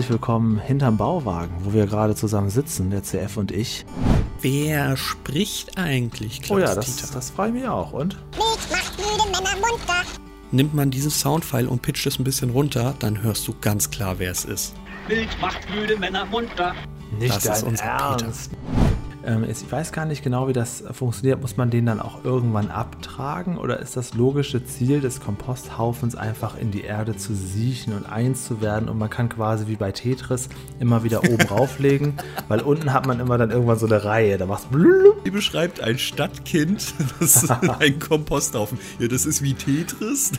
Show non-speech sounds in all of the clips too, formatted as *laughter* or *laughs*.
herzlich willkommen hinterm Bauwagen, wo wir gerade zusammen sitzen, der CF und ich. Wer spricht eigentlich, Klaus Oh ja, das, das freue ich mich auch. Und? Milch macht müde Männer munter. Nimmt man diesen Soundfile und pitcht es ein bisschen runter, dann hörst du ganz klar, wer es ist. Milch macht müde Männer munter. Nicht Das ist dein unser Ernst. Ähm, ich weiß gar nicht genau, wie das funktioniert. Muss man den dann auch irgendwann abtragen oder ist das logische Ziel des Komposthaufens einfach in die Erde zu siechen und eins zu werden und man kann quasi wie bei Tetris immer wieder oben *laughs* rauflegen, weil unten hat man immer dann irgendwann so eine Reihe. Da machst du Die beschreibt ein Stadtkind, *laughs* das ist *laughs* ein Komposthaufen. Ja, das ist wie Tetris.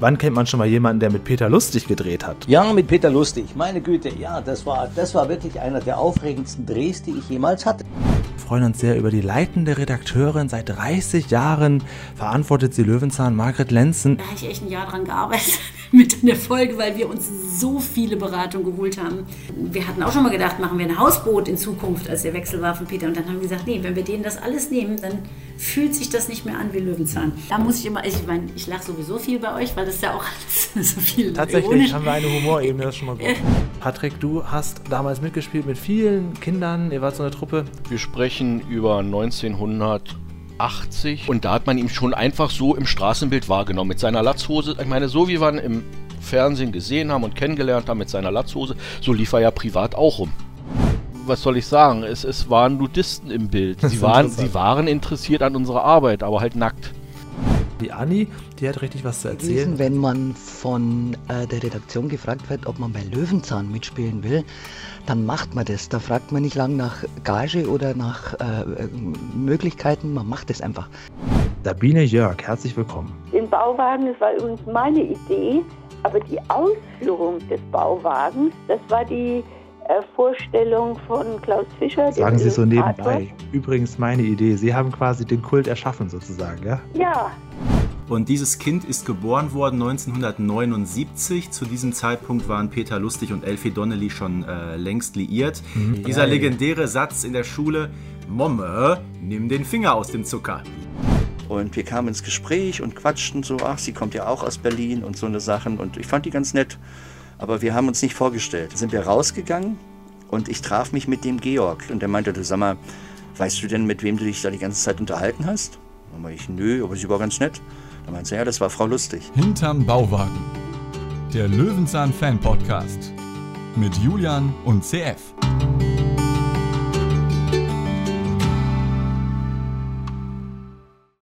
Wann kennt man schon mal jemanden, der mit Peter Lustig gedreht hat? Ja, mit Peter Lustig. Meine Güte, ja, das war, das war wirklich einer der aufregendsten Drehs, die ich jemals hatte. Freuen uns sehr über die leitende Redakteurin. Seit 30 Jahren verantwortet sie Löwenzahn, Margret Lenzen. Da habe ich echt ein Jahr dran gearbeitet mit der Folge, weil wir uns so viele Beratungen geholt haben. Wir hatten auch schon mal gedacht, machen wir ein Hausboot in Zukunft, als der Wechsel war von Peter. Und dann haben wir gesagt, nee, wenn wir denen das alles nehmen, dann fühlt sich das nicht mehr an wie Löwenzahn. Da muss ich immer, ich meine, ich lache sowieso viel bei euch, weil das ja auch alles *laughs* so viel Tatsächlich ironisch haben wir eine Humorebene, das ist schon mal gut. Patrick, du hast damals mitgespielt mit vielen Kindern. Ihr wart so eine Truppe. Wir sprechen über 1980 und da hat man ihn schon einfach so im Straßenbild wahrgenommen. Mit seiner Latzhose, ich meine, so wie wir ihn im Fernsehen gesehen haben und kennengelernt haben mit seiner Latzhose, so lief er ja privat auch rum. Was soll ich sagen? Es, es waren Nudisten im Bild. Sie waren, sie waren interessiert an unserer Arbeit, aber halt nackt. Die Anni, die hat richtig was zu gewesen, erzählen. wenn man von äh, der Redaktion gefragt wird, ob man bei Löwenzahn mitspielen will, dann macht man das. Da fragt man nicht lang nach Gage oder nach äh, äh, Möglichkeiten, man macht es einfach. Sabine Jörg, herzlich willkommen. Den Bauwagen, das war übrigens meine Idee, aber die Ausführung des Bauwagens, das war die äh, Vorstellung von Klaus Fischer. Sagen Sie so nebenbei. Übrigens meine Idee. Sie haben quasi den Kult erschaffen sozusagen, ja? Ja, Und dieses Kind ist geboren worden 1979. Zu diesem Zeitpunkt waren Peter Lustig und Elfie Donnelly schon äh, längst liiert. Dieser Geil. legendäre Satz in der Schule: Momme, nimm den Finger aus dem Zucker. Und wir kamen ins Gespräch und quatschten so, ach, sie kommt ja auch aus Berlin und so eine Sachen. Und ich fand die ganz nett. Aber wir haben uns nicht vorgestellt. Sind wir rausgegangen und ich traf mich mit dem Georg. Und der meinte, du sag mal, weißt du denn, mit wem du dich da die ganze Zeit unterhalten hast? Meinte ich, nö, aber sie war ganz nett. Dann meinte sie, ja, das war Frau Lustig. Hinterm Bauwagen. Der Löwenzahn Fan Podcast. Mit Julian und CF.